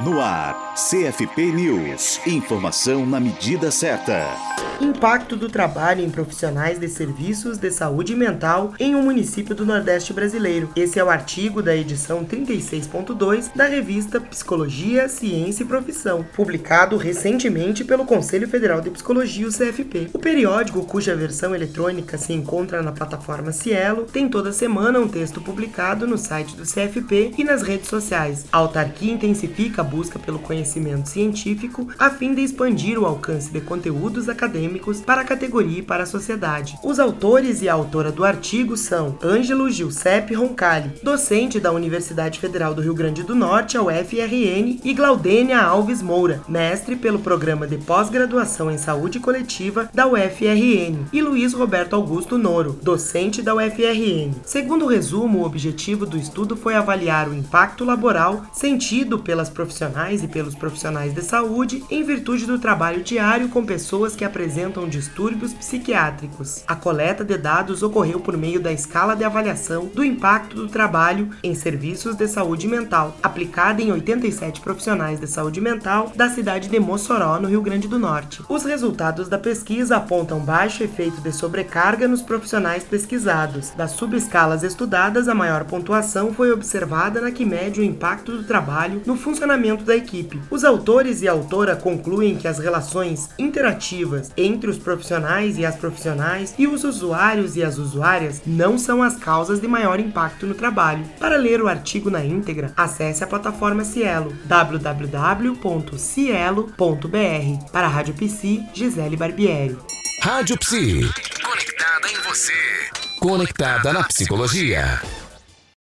No ar, CFP News. Informação na medida certa. Impacto do trabalho em profissionais de serviços de saúde mental em um município do Nordeste brasileiro. Esse é o artigo da edição 36.2 da revista Psicologia, Ciência e Profissão, publicado recentemente pelo Conselho Federal de Psicologia, o CFP. O periódico, cuja versão eletrônica se encontra na plataforma Cielo, tem toda semana um texto publicado no site do CFP e nas redes sociais. A autarquia intensifica busca pelo conhecimento científico a fim de expandir o alcance de conteúdos acadêmicos para a categoria e para a sociedade. Os autores e a autora do artigo são Ângelo Giuseppe Roncalli, docente da Universidade Federal do Rio Grande do Norte, a UFRN, e Glaudênia Alves Moura, mestre pelo programa de pós-graduação em saúde coletiva da UFRN, e Luiz Roberto Augusto Noro, docente da UFRN. Segundo o resumo, o objetivo do estudo foi avaliar o impacto laboral sentido pelas profissionais profissionais e pelos profissionais de saúde em virtude do trabalho diário com pessoas que apresentam distúrbios psiquiátricos. A coleta de dados ocorreu por meio da escala de avaliação do impacto do trabalho em serviços de saúde mental, aplicada em 87 profissionais de saúde mental da cidade de Mossoró, no Rio Grande do Norte. Os resultados da pesquisa apontam baixo efeito de sobrecarga nos profissionais pesquisados. Das subescalas estudadas, a maior pontuação foi observada na que mede o impacto do trabalho no funcionamento funcionamento da equipe. Os autores e a autora concluem que as relações interativas entre os profissionais e as profissionais e os usuários e as usuárias não são as causas de maior impacto no trabalho. Para ler o artigo na íntegra, acesse a plataforma Cielo, www.cielo.br. Para a Rádio Psi, Gisele Barbieri. Rádio Psi. Conectada em você. Conectada na psicologia.